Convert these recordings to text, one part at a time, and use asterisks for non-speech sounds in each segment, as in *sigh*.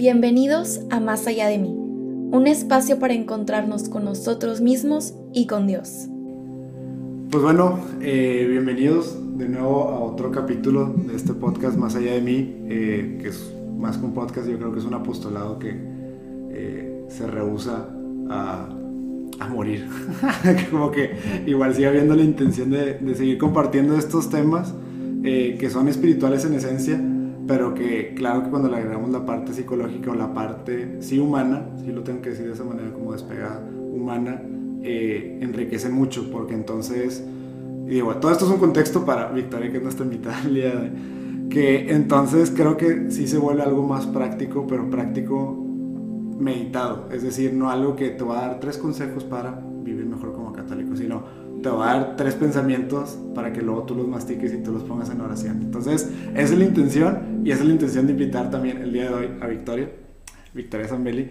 Bienvenidos a Más allá de mí, un espacio para encontrarnos con nosotros mismos y con Dios. Pues bueno, eh, bienvenidos de nuevo a otro capítulo de este podcast Más allá de mí, eh, que es más que un podcast, yo creo que es un apostolado que eh, se rehúsa a, morir. *laughs* Como que igual sigue habiendo la intención de, de seguir compartiendo estos temas que son espirituales en esencia, pero que claro que cuando le agregamos la parte psicológica o la parte sí humana, sí lo tengo que decir de esa manera como despegada, humana, eh, enriquece mucho, porque entonces, y digo, todo esto es un contexto para Victoria, que es nuestra invitada el día de que entonces creo que sí se vuelve algo más práctico, pero práctico meditado, es decir, no algo que te va a dar tres consejos para vivir mejor como católico, sino te va a dar tres pensamientos para que luego tú los mastiques y tú los pongas en oración. Entonces, esa es la intención y esa es la intención de invitar también el día de hoy a Victoria, Victoria Zambelli,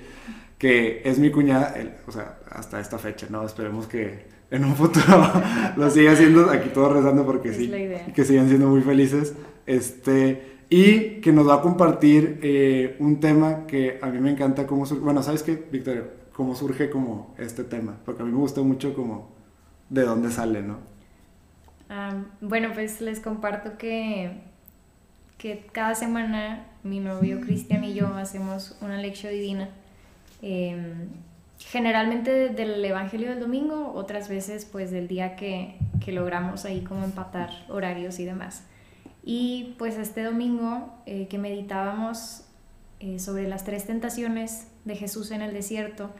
que es mi cuñada, o sea, hasta esta fecha, ¿no? Esperemos que en un futuro *laughs* lo siga haciendo, aquí todos rezando porque sí, que sigan siendo muy felices. Este, y que nos va a compartir eh, un tema que a mí me encanta cómo surge, bueno, ¿sabes qué, Victoria? Cómo surge como este tema, porque a mí me gusta mucho como de dónde sale, ¿no? bueno, pues les comparto que, que cada semana mi novio Cristian y yo hacemos una lección divina. Em, generalmente del Evangelio del Domingo, otras veces pues del día que, que, logramos ahí como empatar horarios y demás. Y pues este domingo eh, que meditábamos eh, sobre las tres tentaciones de Jesús en el desierto,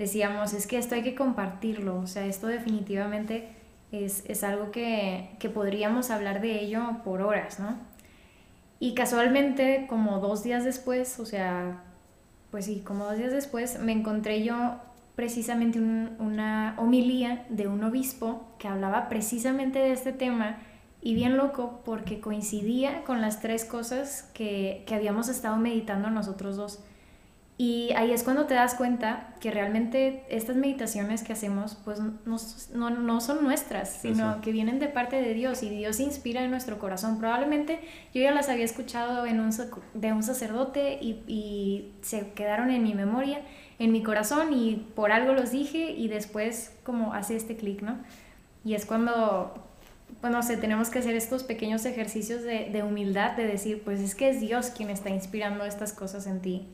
decíamos, es que esto hay que compartirlo, o sea, esto definitivamente es, es algo que, que, podríamos hablar de ello por horas, ¿no? Y casualmente, como dos días después, o sea, pues sí, como dos días después, me encontré yo precisamente una homilía de un obispo que hablaba precisamente de este tema y bien loco porque coincidía con las tres cosas que, que habíamos estado meditando nosotros dos. Y ahí es cuando te das cuenta que realmente estas meditaciones que hacemos pues no, no, no son nuestras, sino que vienen de parte de Dios y Dios inspira en nuestro corazón. Probablemente yo ya las había escuchado en un, de un sacerdote y, y se quedaron en mi memoria, en mi corazón y por algo los dije y después como hace este clic, ¿no? Y es cuando, bueno, no sé, tenemos que hacer estos pequeños ejercicios de, de humildad, de decir, pues es que es Dios quien está inspirando estas cosas en ti.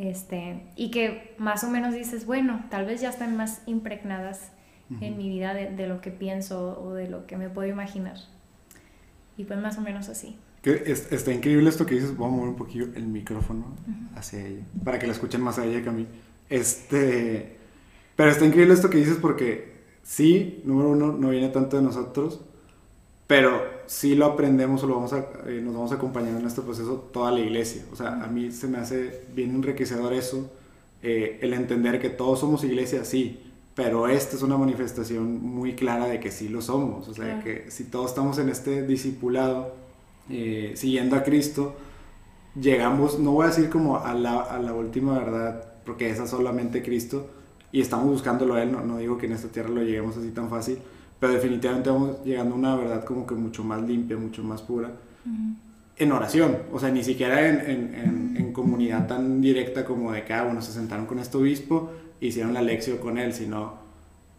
Este, y que más o menos dices, bueno, tal vez ya están más impregnadas en mi vida de, lo que pienso o de lo que me puedo imaginar. Y pues más o menos así. Que está increíble esto que dices, voy a mover un poquillo el micrófono hacia ella, para que la escuchen más a ella que a mí. Este, pero está increíble esto que dices porque sí, número uno, no viene tanto de nosotros, pero sí lo aprendemos o lo vamos a, eh, nos vamos acompañando en este proceso toda la iglesia. O sea, a mí se me hace bien enriquecedor eso, eh, el entender que todos somos iglesia, sí, pero esta es una manifestación muy clara de que sí lo somos. O sea, que si todos estamos en este discipulado, eh, siguiendo a Cristo, llegamos, no voy a decir como a la, a la última verdad, porque esa es solamente Cristo, y estamos buscándolo a Él, no, no digo que en esta tierra lo lleguemos así tan fácil, pero definitivamente vamos llegando a una verdad como que mucho más limpia, mucho más pura. En oración, o sea, ni siquiera en, en, en, comunidad tan directa como de que, ah, bueno, se sentaron con este obispo, hicieron la lección con él, sino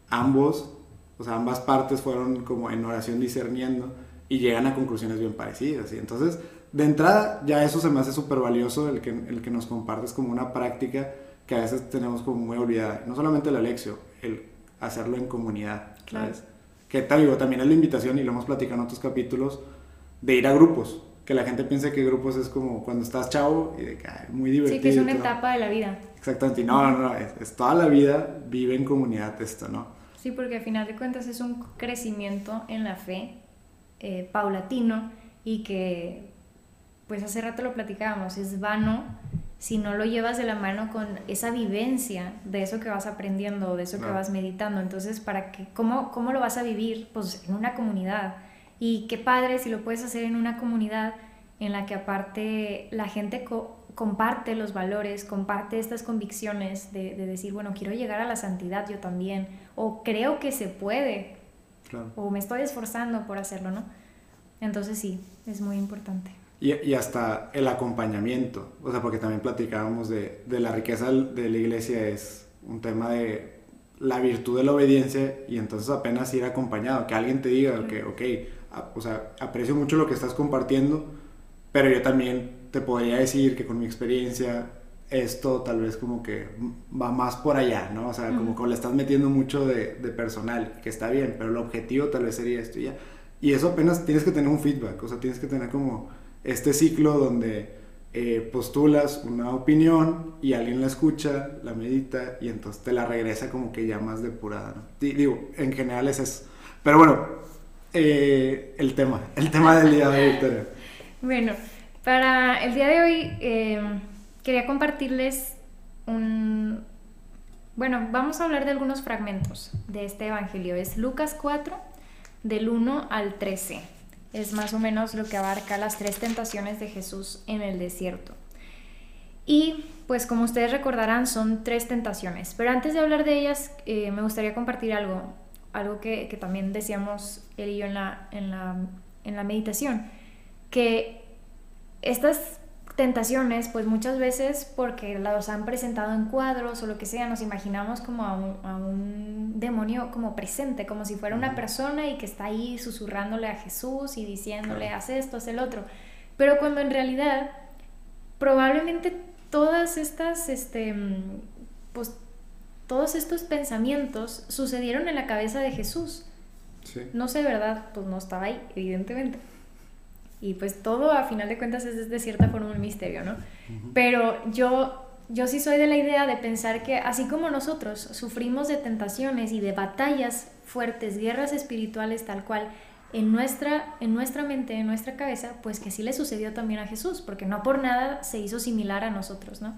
ambos, o sea, ambas partes fueron como en oración discerniendo y llegan a conclusiones bien parecidas. Y entonces, de entrada, ya eso se me hace súper valioso, el que, el que nos compartes como una práctica que a veces tenemos como muy olvidada. No solamente la lección, el hacerlo en comunidad, ¿sabes? Que tal digo, también es la invitación, y lo hemos platicado en otros capítulos, de ir a grupos. Que la gente piense que grupos es como cuando estás chavo y de que muy divertido. Sí, que es una etapa de la vida. Exactamente, y no, no, no, es, toda la vida, vive en comunidad esto, ¿no? Sí, porque al final de cuentas es un crecimiento en la fe eh, paulatino y que, pues hace rato lo platicábamos, es vano si no lo llevas de la mano con esa vivencia de eso que vas aprendiendo, de eso que vas meditando. Entonces, ¿para qué? ¿Cómo, ¿Cómo lo vas a vivir? Pues en una comunidad. Y qué padre si lo puedes hacer en una comunidad en la que aparte la gente comparte los valores, comparte estas convicciones de, decir, bueno, quiero llegar a la santidad yo también, o creo que se puede, o me estoy esforzando por hacerlo, ¿no? Entonces sí, es muy importante. Y, y, hasta el acompañamiento. O sea, porque también platicábamos de, de, la riqueza de la iglesia, es un tema de la virtud de la obediencia y entonces apenas ir acompañado, que alguien te diga que, ok, o sea, aprecio mucho lo que estás compartiendo, pero yo también te podría decir que con mi experiencia esto tal vez como que va más por allá, ¿no? O sea, como que le estás metiendo mucho de, de, personal, que está bien, pero el objetivo tal vez sería esto y ya. Y eso apenas tienes que tener un feedback, o sea, tienes que tener como este ciclo donde eh, postulas una opinión y alguien la escucha, la medita y entonces te la regresa como que ya más depurada, ¿no? Digo, en general es eso. Pero bueno, eh, el tema, el tema del día de hoy, Victoria. *laughs* Bueno, para el día de hoy... Eh quería compartirles un... Bueno, vamos a hablar de algunos fragmentos de este Evangelio. Es Lucas 4, del 1 al 13. Es más o menos lo que abarca las tres tentaciones de Jesús en el desierto. Y pues como ustedes recordarán son tres tentaciones. Pero antes de hablar de ellas eh, me gustaría compartir algo, algo que, que, también decíamos él y yo en la, en la, en la meditación, que estas tentaciones, pues muchas veces porque los han presentado en cuadros o lo que sea, nos imaginamos como a un, demonio como presente, como si fuera una persona y que está ahí susurrándole a Jesús y diciéndole, haz esto, haz el otro. Pero cuando en realidad probablemente todas estas, este, pues todos estos pensamientos sucedieron en la cabeza de Jesús. No sé, ¿verdad? Pues no estaba ahí, evidentemente. Y pues todo a final de cuentas es de cierta forma un misterio, ¿no? Pero yo, yo sí soy de la idea de pensar que así como nosotros sufrimos de tentaciones y de batallas fuertes, guerras espirituales tal cual, en nuestra, en nuestra mente, en nuestra cabeza, pues que sí le sucedió también a Jesús, porque no por nada se hizo similar a nosotros, ¿no?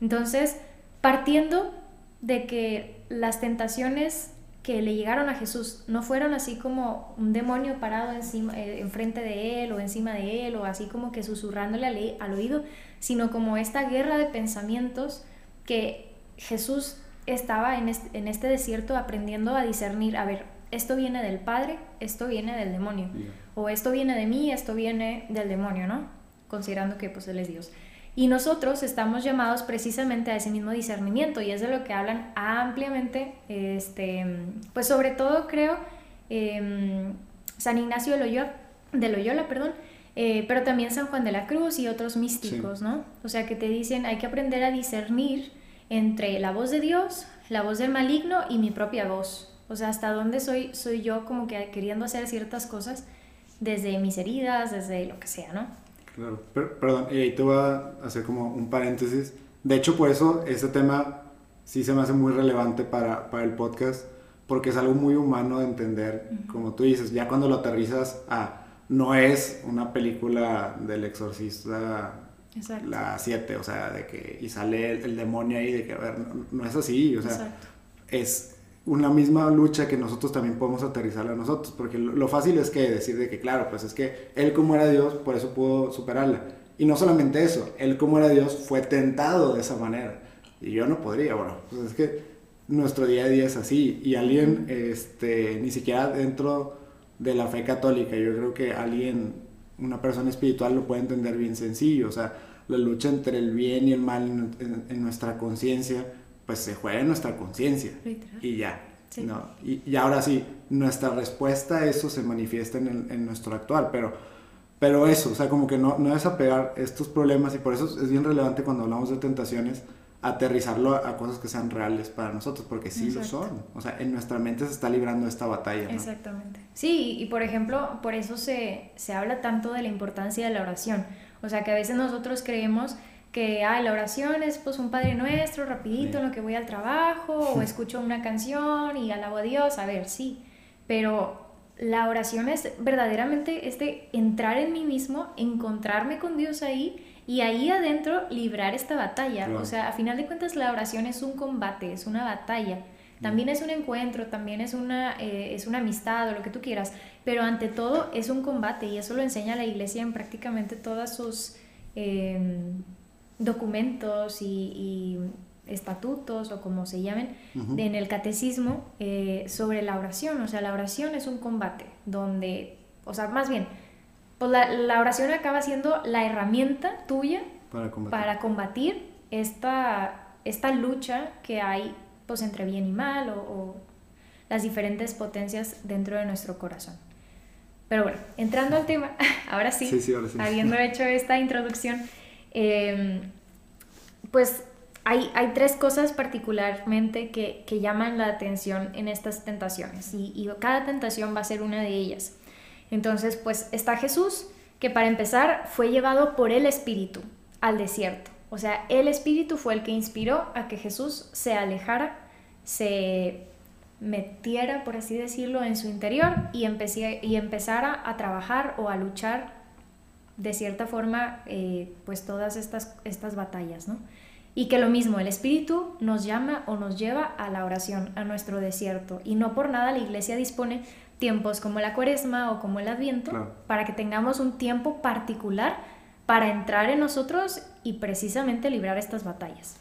Entonces, partiendo de que las tentaciones que le llegaron a Jesús no fueron así como un demonio parado encima, eh, enfrente de él o encima de él o así como que susurrándole al, al oído, sino como esta guerra de pensamientos que Jesús estaba en este, en este desierto aprendiendo a discernir, a ver, esto viene del Padre, esto viene del demonio, o esto viene de mí, esto viene del demonio, ¿no? Considerando que pues Él es Dios. Y nosotros estamos llamados precisamente a ese mismo discernimiento y es de lo que hablan ampliamente, este, pues sobre todo creo em, San Ignacio de Loyola, de Loyola perdón, eh, pero también San Juan de la Cruz y otros místicos, ¿no? O sea, que te dicen hay que aprender a discernir entre la voz de Dios, la voz del maligno y mi propia voz. O sea, hasta dónde soy, soy yo como que queriendo hacer ciertas cosas desde mis heridas, desde lo que sea, ¿no? Claro, perdón, y ahí te voy a hacer como un paréntesis. De hecho, por eso este tema sí se me hace muy relevante para, para el podcast, porque es algo muy humano de entender, como tú dices, ya cuando lo aterrizas a, no es una película del exorcista la 7, o sea, de que, y sale el, demonio ahí, de que, a ver, no, es así, o sea, es una misma lucha que nosotros también podemos aterrizar a nosotros, porque lo, fácil es que decir de que, claro, pues es que él como era Dios, por eso pudo superarla. Y no solamente eso, él como era Dios fue tentado de esa manera. Y yo no podría, bueno, pues es que nuestro día a día es así. Y alguien, este, ni siquiera dentro de la fe católica, yo creo que alguien, una persona espiritual lo puede entender bien sencillo. O sea, la lucha entre el bien y el mal en nuestra conciencia pues se juega en nuestra conciencia. Y ya. ¿no? Y, ahora sí, nuestra respuesta a eso se manifiesta en, en, nuestro actual, pero, pero eso, o sea, como que no, no desapegar estos problemas y por eso es bien relevante cuando hablamos de tentaciones aterrizarlo a, cosas que sean reales para nosotros, porque sí lo son. O sea, en nuestra mente se está librando esta batalla. Exactamente. Sí, y por ejemplo, por eso se, se habla tanto de la importancia de la oración. O sea, que a veces nosotros creemos que ah, la oración es pues un Padre Nuestro, rapidito en lo que voy al trabajo, o escucho una canción y alabo a Dios, a ver, sí, pero la oración es verdaderamente este entrar en mí mismo, encontrarme con Dios ahí y ahí adentro librar esta batalla. O sea, a final de cuentas la oración es un combate, es una batalla. También es un encuentro, también es una, eh, es una amistad o lo que tú quieras, pero ante todo es un combate y eso lo enseña la iglesia en prácticamente todas sus... Em, documentos y, estatutos o como se llamen en el catecismo eh, sobre la oración. O sea, la oración es un combate donde, o sea, más bien, pues la, la oración acaba siendo la herramienta tuya Para combatir. para combatir esta, esta lucha que hay pues entre bien y mal o, o las diferentes potencias dentro de nuestro corazón. Pero bueno, entrando al tema, *laughs* ahora sí, Sí, sí, ahora sí. habiendo hecho esta introducción, eh, pues hay, tres cosas particularmente que, llaman la atención en estas tentaciones y, cada tentación va a ser una de ellas. Entonces, pues está Jesús, que para empezar fue llevado por el Espíritu al desierto. O sea, el Espíritu fue el que inspiró a que Jesús se alejara, se metiera, por así decirlo, en su interior y, y empezara a trabajar o a luchar de cierta forma, eh, pues todas estas, estas batallas, ¿no? Y que lo mismo, el Espíritu nos llama o nos lleva a la oración, a nuestro desierto. Y no por nada la iglesia dispone tiempos como la cuaresma o como el adviento para que tengamos un tiempo particular para entrar en nosotros y precisamente librar estas batallas.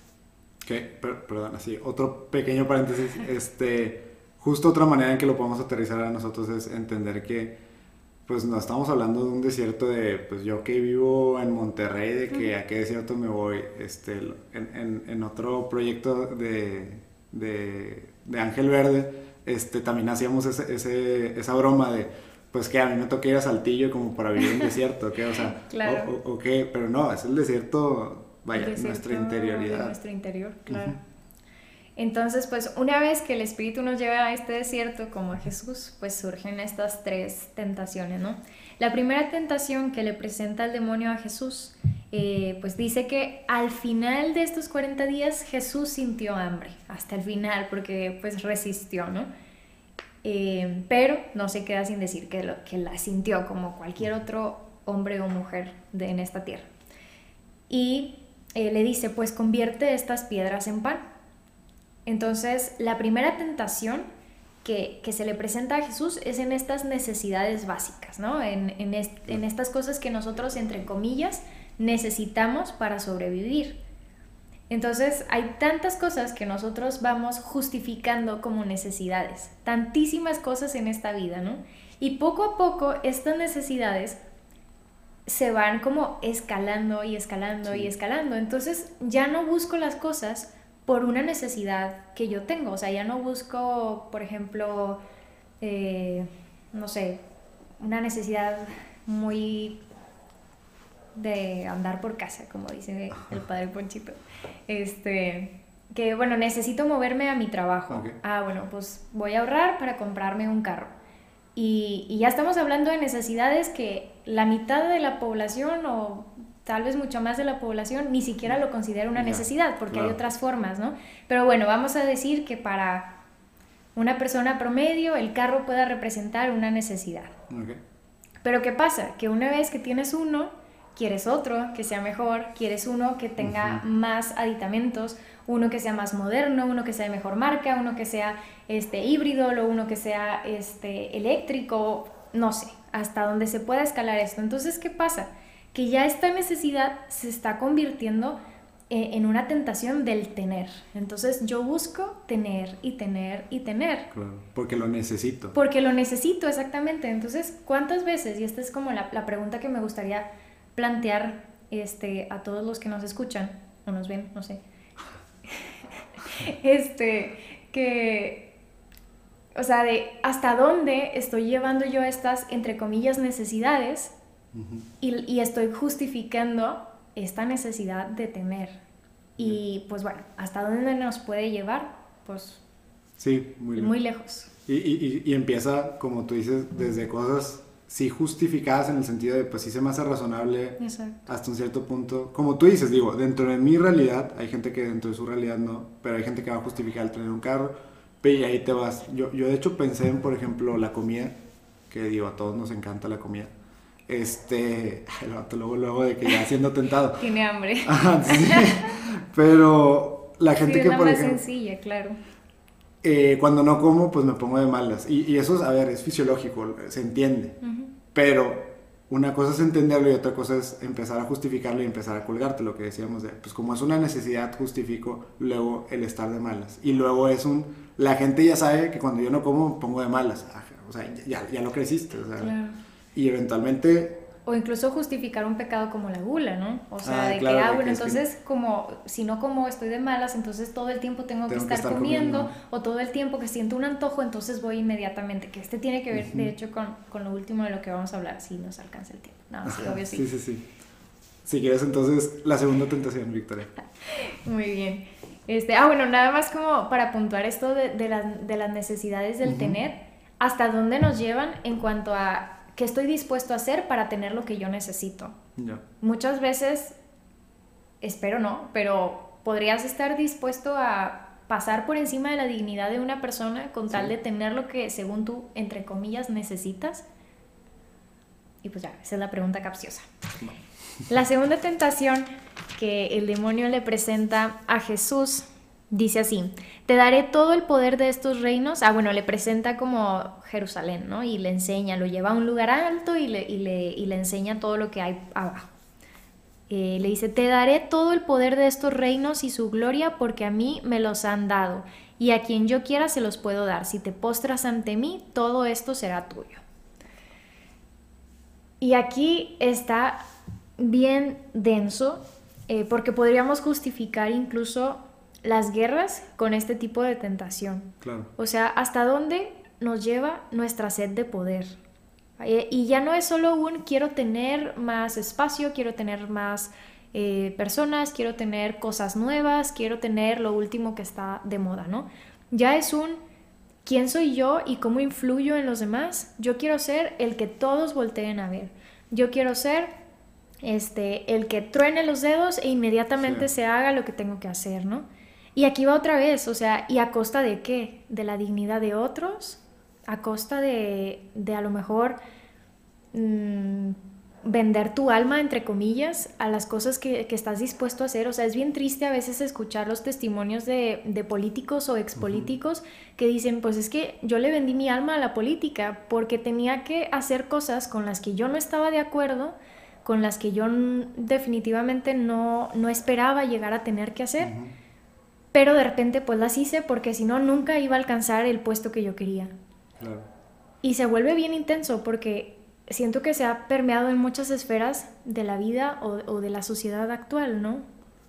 Que, per- perdón, así, otro pequeño paréntesis, *laughs* este, justo otra manera en que lo podemos aterrizar a nosotros es entender que, pues no estamos hablando de un desierto de, pues yo que vivo en Monterrey, de que a qué desierto me voy, este, en, en- en otro proyecto de, de, de Ángel Verde, este, también hacíamos ese, ese- esa broma de, pues que a mí me toca ir a Saltillo como para vivir en desierto, ¿qué? O sea, *laughs* Claro. o, o- o qué, pero no, es el desierto, vaya, El desierto nuestra de interioridad. nuestro interior, claro. Entonces, pues una vez que el Espíritu nos lleva a este desierto como a Jesús, pues surgen estas tres tentaciones, ¿no? La primera tentación que le presenta el demonio a Jesús, eh, pues dice que al final de estos 40 días Jesús sintió hambre, hasta el final, porque pues resistió, ¿no? Eh, pero no se queda sin decir que, lo, que la sintió como cualquier otro hombre o mujer de, en esta tierra. Y eh, le dice, pues convierte estas piedras en pan. Entonces, la primera tentación que, que se le presenta a Jesús es en estas necesidades básicas, ¿no? En, en, est- en estas cosas que nosotros, entre comillas, necesitamos para sobrevivir. Entonces, hay tantas cosas que nosotros vamos justificando como necesidades, tantísimas cosas en esta vida, ¿no? Y poco a poco estas necesidades se van como escalando y escalando y escalando. Entonces ya no busco las cosas por una necesidad que yo tengo. O sea, ya no busco, por ejemplo, eh, no sé, una necesidad muy de andar por casa, como dice el padre Ponchito. Este, que bueno, necesito moverme a mi trabajo. Ah, bueno, pues voy a ahorrar para comprarme un carro. Y, y ya estamos hablando de necesidades que la mitad de la población o tal vez mucho más de la población ni siquiera lo considera una necesidad porque hay otras formas, ¿no? Pero bueno, vamos a decir que para una persona promedio el carro pueda representar una necesidad. Ok. Pero ¿qué pasa? Que una vez que tienes uno, quieres otro que sea mejor, quieres uno que tenga más aditamentos, uno que sea más moderno, uno que sea de mejor marca, uno que sea este híbrido, o uno que sea este eléctrico, no sé, hasta donde se pueda escalar esto. Entonces, ¿qué pasa? Que ya esta necesidad se está convirtiendo eh, en una tentación del tener. Entonces, yo busco tener y tener y tener. Claro, porque lo necesito. Porque lo necesito, exactamente. Entonces, ¿cuántas veces? Y esta es como la, la pregunta que me gustaría plantear este, a todos los que nos escuchan o nos ven, no sé. *laughs* este, que, o sea, de hasta dónde estoy llevando yo estas, entre comillas, necesidades Ujú. y, y estoy justificando esta necesidad de tener. Y pues bueno, ¿hasta dónde nos puede llevar? Pues Sí, muy bien. muy lejos. Y, y, y- empieza, como tú dices, desde cosas sí justificadas en el sentido de, pues sí se me hace razonable Exacto. hasta un cierto punto. Como tú dices, digo, dentro de mi realidad, hay gente que dentro de su realidad no, pero hay gente que va a justificar el tener un carro, y ahí te vas. Yo, yo de hecho pensé en, por ejemplo, la comida, que digo, a todos nos encanta la comida. Este, el vato luego, luego de que ya siendo tentado. *laughs* Tiene hambre. Ajá, *laughs* sí. Pero la gente Sí, es que, la por más ejemplo, sencilla, claro. eh, cuando no como, pues me pongo de malas. Y, y eso, es, a ver, es fisiológico, se entiende. Ujú. Pero una cosa es entenderlo y otra cosa es empezar a justificarlo y empezar a colgarte, lo que decíamos de, pues como es una necesidad, justifico luego el estar de malas. Y luego es un, la gente ya sabe que cuando yo no como, pongo de malas. Ajá, O sea, ya, ya lo creciste. O sea, Claro. Y eventualmente, o incluso justificar un pecado como la gula, ¿no? O sea, Ah, de claro, que, ah, bueno, que es que- entonces como, si no como estoy de malas, entonces todo el tiempo tengo, que Tengo que estar, estar comiendo, comiendo. o todo el tiempo que siento un antojo, entonces voy inmediatamente, que este tiene que ver, de hecho, con, con lo último de lo que vamos a hablar, si nos alcanza el tiempo. No, sí, obvio sí. Sí, sí, sí. Si quieres, entonces, la segunda tentación, Victoria. *laughs* Muy bien. Este, ah, bueno, nada más como para puntuar esto de, de las, de las necesidades del Ujú. tener, hasta dónde nos llevan en cuanto a qué estoy dispuesto a hacer para tener lo que yo necesito. Muchas veces, espero no, pero podrías estar dispuesto a pasar por encima de la dignidad de una persona con tal Sí. de tener lo que según tú, entre comillas, necesitas. Y pues ya, esa es la pregunta capciosa. La segunda tentación que el demonio le presenta a Jesús dice así, te daré todo el poder de estos reinos. Ah, bueno, le presenta como Jerusalén, ¿no? Y le enseña, lo lleva a un lugar alto y le, y le, y le enseña todo lo que hay abajo. Eh, le dice, te daré todo el poder de estos reinos y su gloria porque a mí me los han dado y a quien yo quiera se los puedo dar. Si te postras ante mí, todo esto será tuyo. Y aquí está bien denso, eh, porque podríamos justificar incluso las guerras con este tipo de tentación. Claro. O sea, ¿hasta dónde nos lleva nuestra sed de poder? Eh, y ya no es solo un quiero tener más espacio, quiero tener más eh, personas, quiero tener cosas nuevas, quiero tener lo último que está de moda, ¿no? Ya es un quién soy yo y cómo influyo en los demás. Yo quiero ser el que todos volteen a ver. Yo quiero ser este, el que truene los dedos e inmediatamente Sí. se haga lo que tengo que hacer, ¿no? Y aquí va otra vez, o sea, ¿y a costa de qué? ¿De la dignidad de otros? ¿A costa de, de a lo mejor mm, vender tu alma, entre comillas, a las cosas que, que estás dispuesto a hacer? O sea, es bien triste a veces escuchar los testimonios de, de políticos o expolíticos que dicen, pues es que yo le vendí mi alma a la política porque tenía que hacer cosas con las que yo no estaba de acuerdo, con las que yo definitivamente no, no esperaba llegar a tener que hacer. Pero de repente pues las hice porque si no nunca iba a alcanzar el puesto que yo quería. Claro. Y se vuelve bien intenso porque siento que se ha permeado en muchas esferas de la vida o, o de la sociedad actual, ¿no?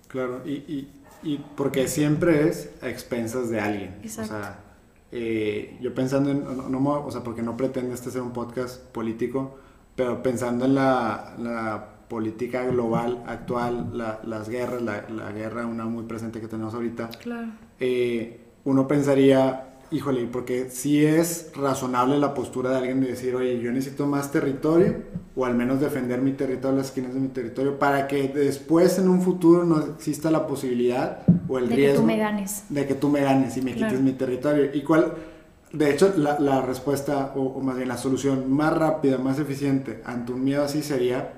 Claro, y, y, y porque siempre es a expensas de alguien. Exacto. O sea, eh, yo pensando en, no, o sea, porque no pretende este ser un podcast político, pero pensando en la, la política global actual, la- las guerras, la, la guerra, una muy presente que tenemos ahorita, Claro. eh, uno pensaría, híjole, porque si es razonable la postura de alguien de decir, oye, yo necesito más territorio, o al menos defender mi territorio, las esquinas de mi territorio, para que después en un futuro no exista la posibilidad o el de que riesgo tú me ganes. de que tú me ganes y me Claro. quites mi territorio. ¿Y cuál? De hecho, la, la respuesta, o, o más bien la solución más rápida, más eficiente ante un miedo así sería,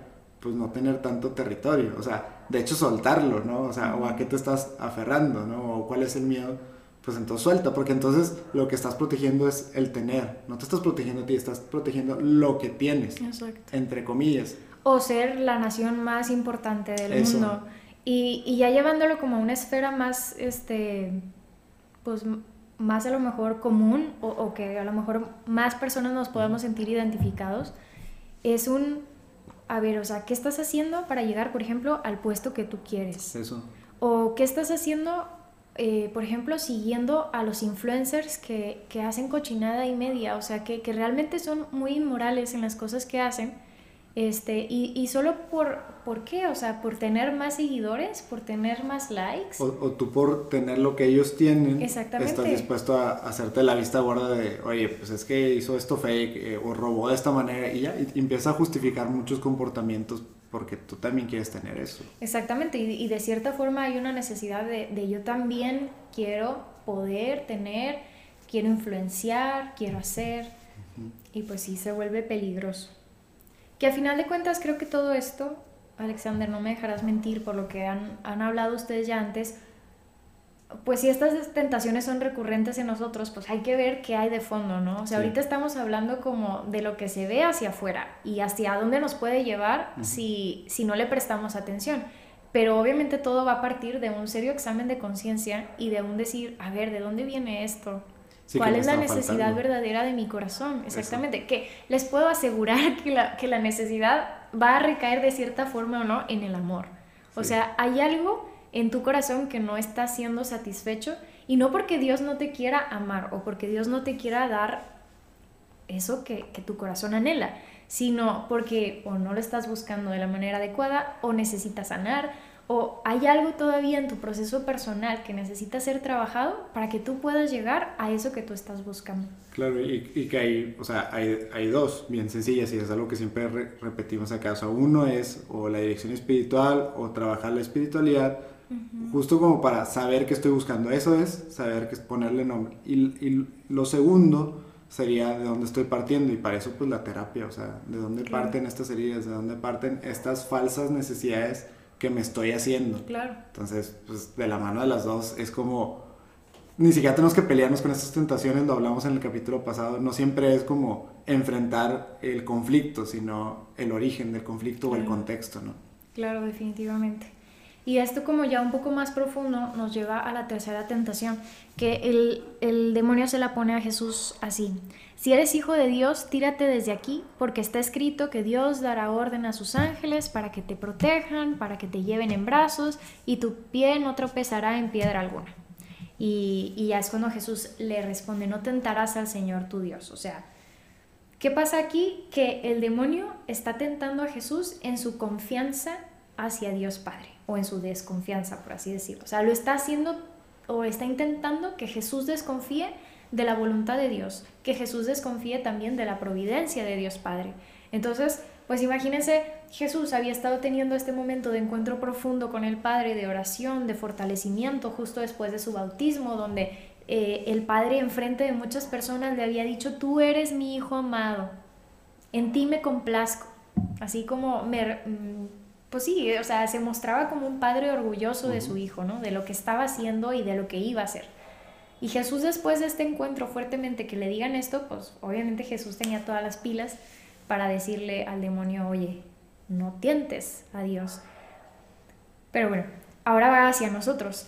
pues no tener tanto territorio. O sea, de hecho soltarlo, ¿no? O sea, o a qué te estás aferrando, ¿no? O cuál es el miedo. Pues entonces suelta, porque entonces lo que estás protegiendo es el tener. No te estás protegiendo a ti, estás protegiendo lo que tienes, Exacto. entre comillas. O ser la nación más importante del Eso. mundo. Y, y ya llevándolo como a una esfera más, este, pues más a lo mejor común o, o que a lo mejor más personas nos podamos sentir identificados, es un, a ver, o sea, ¿qué estás haciendo para llegar, por ejemplo, al puesto que tú quieres? Eso. ¿O qué estás haciendo, eh, por ejemplo, siguiendo a los influencers que, que hacen cochinada y media? O sea, que, que realmente son muy inmorales en las cosas que hacen. Este, y, y solo por, ¿por qué? O sea, por tener más seguidores, por tener más likes. O, o tú por tener lo que ellos tienen, Exactamente. estás dispuesto a hacerte la vista gorda de, oye, pues es que hizo esto fake eh, o robó de esta manera y ya, y, y empieza a justificar muchos comportamientos porque tú también quieres tener eso. Exactamente, y, y de cierta forma hay una necesidad de, de yo también quiero poder tener, quiero influenciar, quiero hacer, y pues sí se vuelve peligroso. Que a final de cuentas creo que todo esto, Alexander, no me dejarás mentir por lo que han, han hablado ustedes ya antes, pues si estas tentaciones son recurrentes en nosotros, pues hay que ver qué hay de fondo, ¿no? O sea, Sí. ahorita estamos hablando como de lo que se ve hacia afuera y hacia dónde nos puede llevar si, si no le prestamos atención. Pero obviamente todo va a partir de un serio examen de conciencia y de un decir, a ver, ¿de dónde viene esto? Sí, ¿Cuál es la necesidad faltando. verdadera de mi corazón? Exactamente. Que les puedo asegurar *laughs* que la, que la necesidad va a recaer de cierta forma o no en el amor. O sea, hay algo en tu corazón que no está siendo satisfecho y no porque Dios no te quiera amar o porque Dios no te quiera dar eso que, que tu corazón anhela, sino porque o no lo estás buscando de la manera adecuada o necesitas sanar o hay algo todavía en tu proceso personal que necesita ser trabajado para que tú puedas llegar a eso que tú estás buscando. Claro, y, y que hay, o sea, hay, hay, dos bien sencillas y es algo que siempre repetimos acá. O sea, uno es o la dirección espiritual o trabajar la espiritualidad, justo como para saber qué estoy buscando. Eso es saber qué es ponerle nombre. Y, y, lo segundo sería de dónde estoy partiendo y para eso pues la terapia, o sea, de dónde parten estas heridas, de dónde parten estas falsas necesidades que me estoy haciendo. Claro. Entonces, pues de la mano de las dos es como, ni siquiera tenemos que pelearnos con estas tentaciones, lo hablamos en el capítulo pasado, no siempre es como enfrentar el conflicto, sino el origen del conflicto o el contexto, ¿no? Claro, definitivamente. Y esto como ya un poco más profundo nos lleva a la tercera tentación, que el, el demonio se la pone a Jesús así. Si eres hijo de Dios, tírate desde aquí, porque está escrito que Dios dará orden a sus ángeles para que te protejan, para que te lleven en brazos, y tu pie no tropezará en piedra alguna. Y, y ya es cuando Jesús le responde, no tentarás al Señor tu Dios. O sea, ¿qué pasa aquí? Que el demonio está tentando a Jesús en su confianza hacia Dios Padre, o en su desconfianza, por así decirlo. O sea, lo está haciendo o está intentando que Jesús desconfíe de la voluntad de Dios, que Jesús desconfíe también de la providencia de Dios Padre. Entonces, pues imagínense, Jesús había estado teniendo este momento de encuentro profundo con el Padre, de oración, de fortalecimiento, justo después de su bautismo, donde eh, el Padre enfrente de muchas personas le había dicho, tú eres mi Hijo amado, en ti me complazco, así como me... Mm, pues sí, o sea, se mostraba como un padre orgulloso de su hijo, ¿no? De lo que estaba haciendo y de lo que iba a hacer. Y Jesús después de este encuentro fuertemente que le digan esto, pues obviamente Jesús tenía todas las pilas para decirle al demonio, oye, no tientes a Dios. Pero bueno, ahora va hacia nosotros.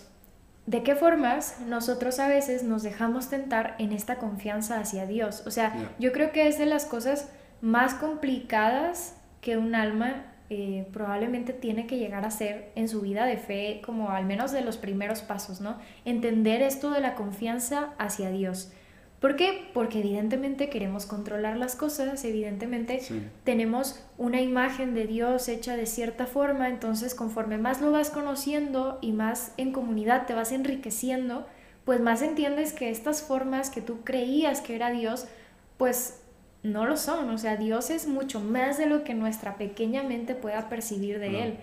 ¿De qué formas nosotros a veces nos dejamos tentar en esta confianza hacia Dios? O sea, yo creo que es de las cosas más complicadas que un alma eh, probablemente tiene que llegar a ser en su vida de fe como al menos de los primeros pasos, ¿no? Entender esto de la confianza hacia Dios. ¿Por qué? Porque evidentemente queremos controlar las cosas, evidentemente tenemos una imagen de Dios hecha de cierta forma, entonces conforme más lo vas conociendo y más en comunidad te vas enriqueciendo, pues más entiendes que estas formas que tú creías que era Dios, pues no lo son. O sea, Dios es mucho más de lo que nuestra pequeña mente pueda percibir de Él.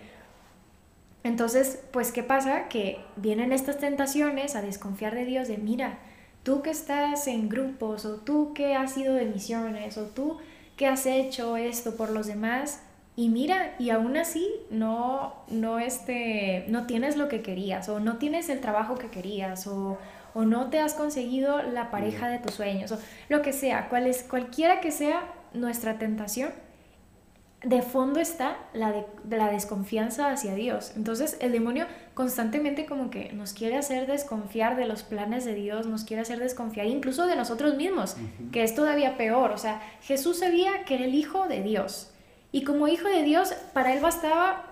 Entonces, pues, ¿qué pasa? Que vienen estas tentaciones a desconfiar de Dios, de mira, tú que estás en grupos, o tú que has ido de misiones, o tú que has hecho esto por los demás, y mira, y aún así no, no, este, no tienes lo que querías, o no tienes el trabajo que querías, o, o no te has conseguido la pareja de tus sueños o lo que sea, cual es, cualquiera que sea nuestra tentación, de fondo está la, de, la desconfianza hacia Dios. Entonces el demonio constantemente como que nos quiere hacer desconfiar de los planes de Dios, nos quiere hacer desconfiar incluso de nosotros mismos, que es todavía peor. O sea, Jesús sabía que era el Hijo de Dios. Y como Hijo de Dios, para él bastaba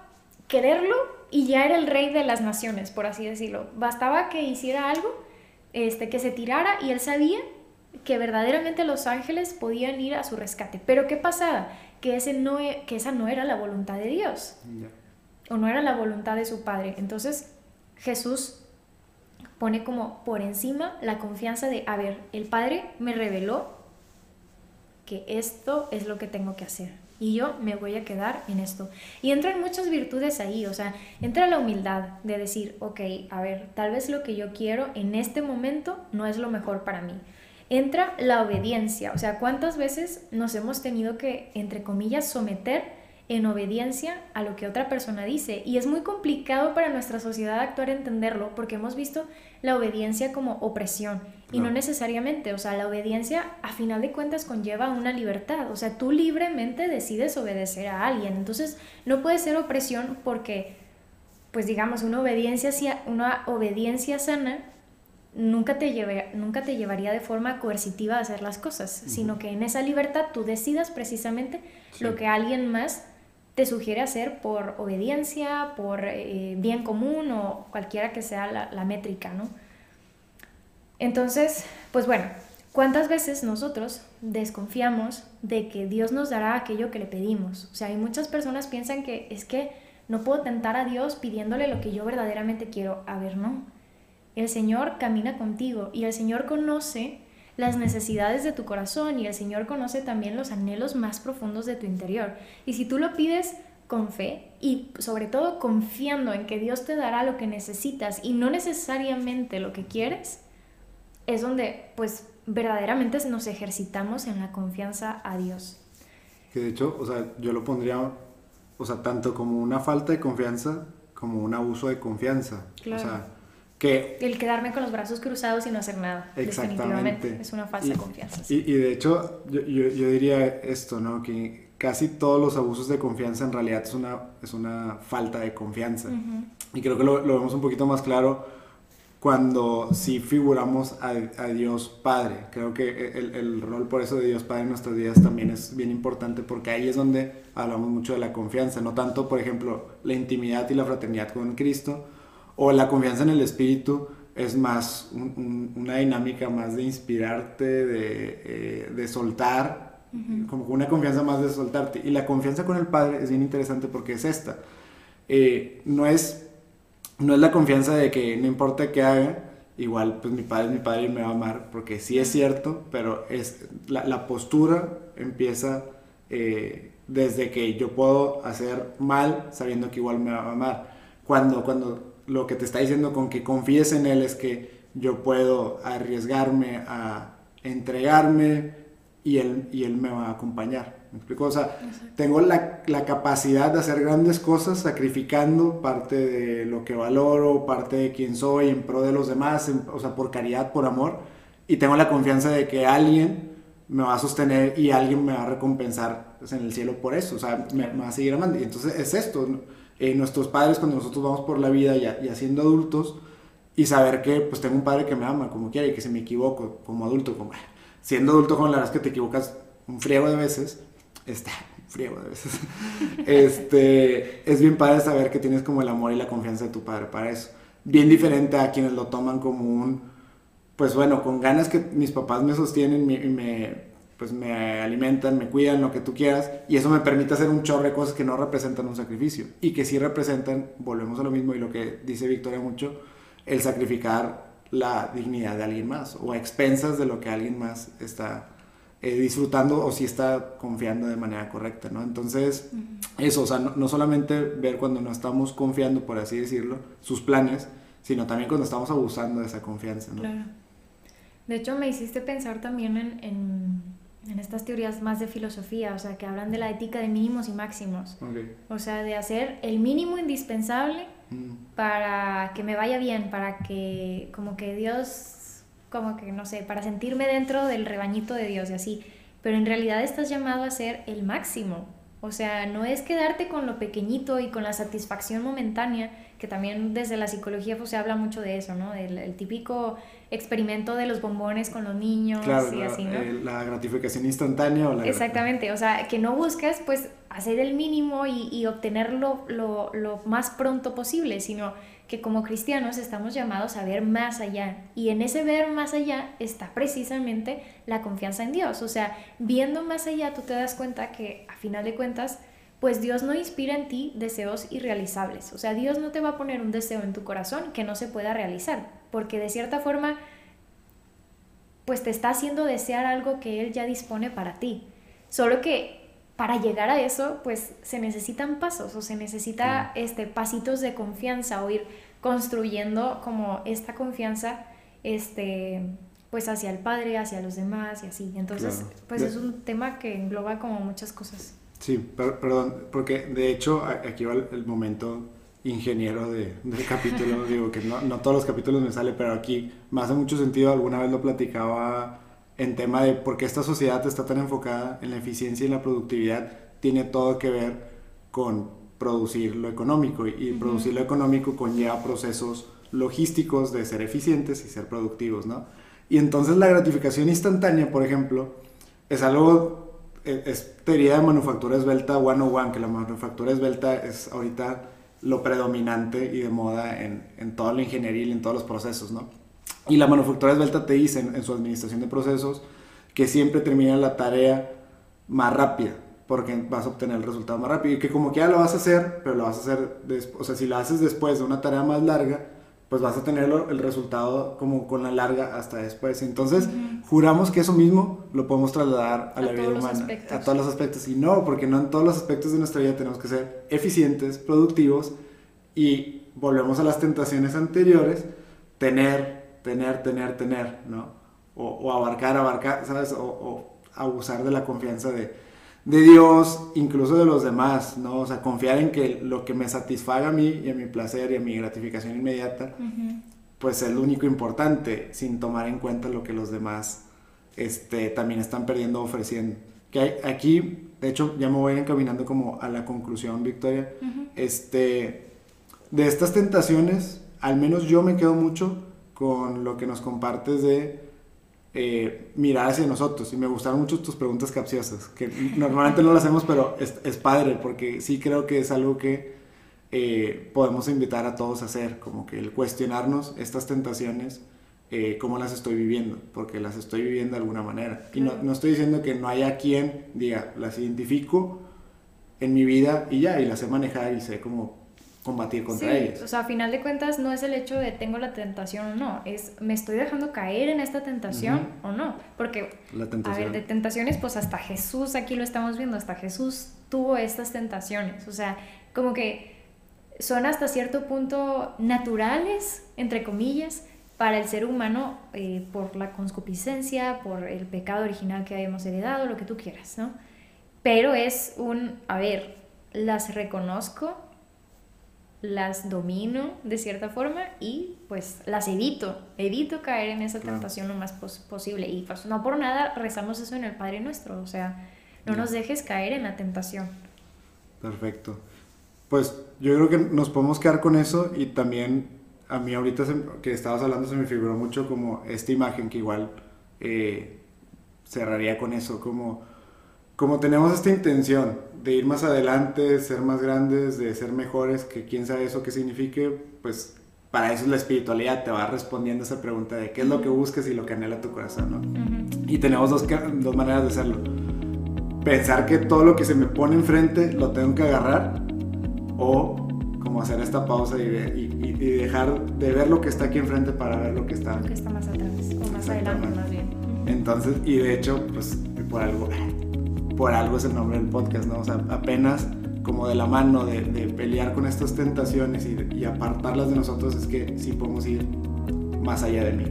quererlo y ya era el rey de las naciones, por así decirlo. Bastaba que hiciera algo este, que se tirara y él sabía que verdaderamente los ángeles podían ir a su rescate. Pero ¿qué pasaba? Que, ese no, e, que esa no era la voluntad de Dios. O no era la voluntad de su Padre. Entonces Jesús pone como por encima la confianza de, a ver, el Padre me reveló que esto es lo que tengo que hacer y yo me voy a quedar en esto. Y entran muchas virtudes ahí, o sea, entra la humildad de decir, ok, a ver, tal vez lo que yo quiero en este momento no es lo mejor para mí. Entra la obediencia, o sea, ¿cuántas veces nos hemos tenido que, entre comillas, someter en obediencia a lo que otra persona dice. Y es muy complicado para nuestra sociedad actuar entenderlo porque hemos visto la obediencia como opresión y no. necesariamente, o sea, la obediencia a final de cuentas conlleva una libertad, o sea, tú libremente decides obedecer a alguien, entonces no puede ser opresión porque, pues digamos, una obediencia, una obediencia sana nunca te, lleve, nunca te llevaría de forma coercitiva a hacer las cosas, sino que en esa libertad tú decidas precisamente lo que alguien más te sugiere hacer por obediencia, por eh, bien común o cualquiera que sea la, la métrica, ¿no? Entonces, pues bueno, ¿cuántas veces nosotros desconfiamos de que Dios nos dará aquello que le pedimos? O sea, hay muchas personas piensan que es que no puedo tentar a Dios pidiéndole lo que yo verdaderamente quiero. A ver, no. El Señor camina contigo y el Señor conoce las necesidades de tu corazón y el Señor conoce también los anhelos más profundos de tu interior. Y si tú lo pides con fe y sobre todo confiando en que Dios te dará lo que necesitas y no necesariamente lo que quieres, es donde pues verdaderamente nos ejercitamos en la confianza a Dios. Que de hecho, o sea, yo lo pondría, o sea, tanto como una falta de confianza como un abuso de confianza. Claro. O sea, que... El quedarme con los brazos cruzados y no hacer nada. Definitivamente. Es una falsa y, confianza. Y, y, de hecho, yo, yo, yo, diría esto, ¿no? Que casi todos los abusos de confianza en realidad es una, es una falta de confianza. Uh -huh. Y creo que lo, lo, vemos un poquito más claro cuando sí figuramos a, a Dios Padre. Creo que el, el, rol por eso de Dios Padre en nuestras vidas también es bien importante porque ahí es donde hablamos mucho de la confianza, no tanto, por ejemplo, la intimidad y la fraternidad con Cristo o la confianza en el Espíritu es más un, un, una dinámica más de inspirarte, de, eh, de soltar, uh -huh. como una confianza más de soltarte. Y la confianza con el Padre es bien interesante porque es esta. Eh, no es no es la confianza de que no importa qué haga, igual pues mi padre es mi padre y me va a amar, porque sí es cierto, pero es la, postura empieza eh, desde que yo puedo hacer mal sabiendo que igual me va a amar. Cuando, cuando lo que te está diciendo con que confíes en él es que yo puedo arriesgarme a entregarme y él, y él me va a acompañar. ¿Me explico? O sea, Exacto. tengo la, la, capacidad de hacer grandes cosas sacrificando parte de lo que valoro, parte de quién soy, en pro de los demás, en, o sea, por caridad, por amor. Y tengo la confianza de que alguien me va a sostener y alguien me va a recompensar pues, en el cielo por eso. O sea, me, me, va a seguir amando. Y entonces es esto. Eh, nuestros padres, cuando nosotros vamos por la vida ya, ya siendo adultos, y saber que pues tengo un padre que me ama como quiera y que si me equivoco como adulto, como siendo adulto, con la verdad es que te equivocas un friego de veces está frío a veces. este, es bien padre saber que tienes como el amor y la confianza de tu padre para eso. Bien diferente a quienes lo toman como un, pues bueno, con ganas que mis papás me sostienen y me, pues me alimentan, me cuidan, lo que tú quieras, y eso me permite hacer un chorro de cosas que no representan un sacrificio y que sí representan, volvemos a lo mismo y lo que dice Victoria mucho, el sacrificar la dignidad de alguien más o a expensas de lo que alguien más está eh, disfrutando o si está confiando de manera correcta, ¿no? Entonces, uh -huh. eso, o sea, no, no, solamente ver cuando no estamos confiando, por así decirlo, sus planes, sino también cuando estamos abusando de esa confianza, ¿no? Claro. De hecho, me hiciste pensar también en, en, en, estas teorías más de filosofía, o sea, que hablan de la ética de mínimos y máximos. Okay. O sea, de hacer el mínimo indispensable mm. para que me vaya bien, para que como que Dios como que, no sé, para sentirme dentro del rebañito de Dios y así. Pero en realidad estás llamado a ser el máximo. O sea, no es quedarte con lo pequeñito y con la satisfacción momentánea, que también desde la psicología pues, se habla mucho de eso, ¿no? El, el típico experimento de los bombones con los niños claro, y la, así, ¿no? Eh, la gratificación instantánea o la Exactamente, o sea, que no buscas pues hacer el mínimo y, y obtenerlo lo, lo más pronto posible, sino que como cristianos estamos llamados a ver más allá. Y en ese ver más allá está precisamente la confianza en Dios. O sea, viendo más allá tú te das cuenta que a final de cuentas, pues Dios no inspira en ti deseos irrealizables. O sea, Dios no te va a poner un deseo en tu corazón que no se pueda realizar. Porque de cierta forma, pues te está haciendo desear algo que Él ya dispone para ti. Solo que para llegar a eso, pues se necesitan pasos o se necesita este, pasitos de confianza o ir construyendo como esta confianza este, pues hacia el Padre, hacia los demás y así. Entonces, claro. pues es un tema que engloba como muchas cosas. Sí, per perdón, porque de hecho aquí va el momento ingeniero de, del capítulo, *laughs* digo que no, no todos los capítulos me sale, pero aquí me hace mucho sentido, alguna vez lo platicaba en tema de por qué esta sociedad está tan enfocada en la eficiencia y la productividad, tiene todo que ver con producir lo económico y uh -huh. producir lo económico conlleva procesos logísticos de ser eficientes y ser productivos, ¿no? Y entonces la gratificación instantánea, por ejemplo, es algo e, es teoría de manufactura esbelta 101, que la manufactura esbelta es ahorita lo predominante y de moda en, en toda la ingeniería y en todos los procesos, ¿no? Y la manufactura esbelta te dice en, su administración de procesos que siempre termina la tarea más rápida, porque vas a obtener el resultado más rápido y que como que ya lo vas a hacer, pero lo vas a hacer, o sea, si lo haces después de una tarea más larga, pues vas a tener el resultado como con la larga hasta después. Entonces, juramos que eso mismo lo podemos trasladar a, la vida humana, a todos los aspectos. Y no, porque no en todos los aspectos de nuestra vida tenemos que ser eficientes, productivos y volvemos a las tentaciones anteriores, tener, tener, tener, tener, ¿no? O, abarcar, abarcar, ¿sabes? o abusar de la confianza de de Dios, incluso de los demás, ¿no? O sea, confiar en que lo que me satisfaga a mí y a mi placer y a mi gratificación inmediata, pues es lo único importante, sin tomar en cuenta lo que los demás este, también están perdiendo ofreciendo. Que hay, aquí, de hecho, ya me voy encaminando como a la conclusión, Victoria, este, de estas tentaciones, al menos yo me quedo mucho con lo que nos compartes de eh, mirar hacia nosotros. Y me gustaron mucho tus preguntas capciosas, que normalmente no las hacemos, pero es, es padre, porque sí creo que es algo que eh, podemos invitar a todos a hacer, como que el cuestionarnos estas tentaciones, eh, cómo las estoy viviendo, porque las estoy viviendo de alguna manera. Y no, no estoy diciendo que no haya quien diga, las identifico en mi vida y ya, y las sé manejar y sé cómo combatir contra ellos. O sea, a final de cuentas no es el hecho de tengo la tentación o no, es me estoy dejando caer en esta tentación o no. Porque, a ver, de tentaciones, pues hasta Jesús, aquí lo estamos viendo, hasta Jesús tuvo estas tentaciones. O sea, como que son hasta cierto punto naturales, entre comillas, para el ser humano eh, por la conscupiscencia, por el pecado original que habíamos heredado, lo que tú quieras, ¿no? Pero es un, a ver, las reconozco, las domino de cierta forma y pues las evito, evito caer en esa tentación lo más posible. Y pues no por nada rezamos eso en el Padre Nuestro, o sea, no nos dejes caer en la tentación. Perfecto. Pues yo creo que nos podemos quedar con eso y también a mí ahorita que estabas hablando se me figuró mucho como esta imagen que igual eh, cerraría con eso, como, como tenemos esta intención de ir más adelante, ser más grandes, de ser mejores, que quién sabe eso qué signifique, pues para eso es la espiritualidad, te va respondiendo esa pregunta de qué es lo que buscas y lo que anhela tu corazón, ¿no? Y tenemos dos, dos maneras de hacerlo. Pensar que todo lo que se me pone enfrente lo tengo que agarrar o como hacer esta pausa y, y, y, dejar de ver lo que está aquí enfrente para ver lo que está, lo que está más atrás o más adelante más bien. Entonces, y de hecho, pues por algo por algo es el nombre del podcast, ¿no? O sea, apenas como de la mano de, pelear con estas tentaciones y, apartarlas de nosotros es que sí podemos ir más allá de mí.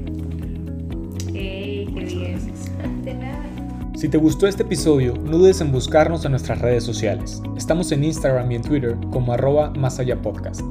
¡Ey, qué bien! *laughs* De nada. Si te gustó este episodio, no dudes en buscarnos en nuestras redes sociales. Estamos en Instagram y en Twitter como arroba más allá podcast.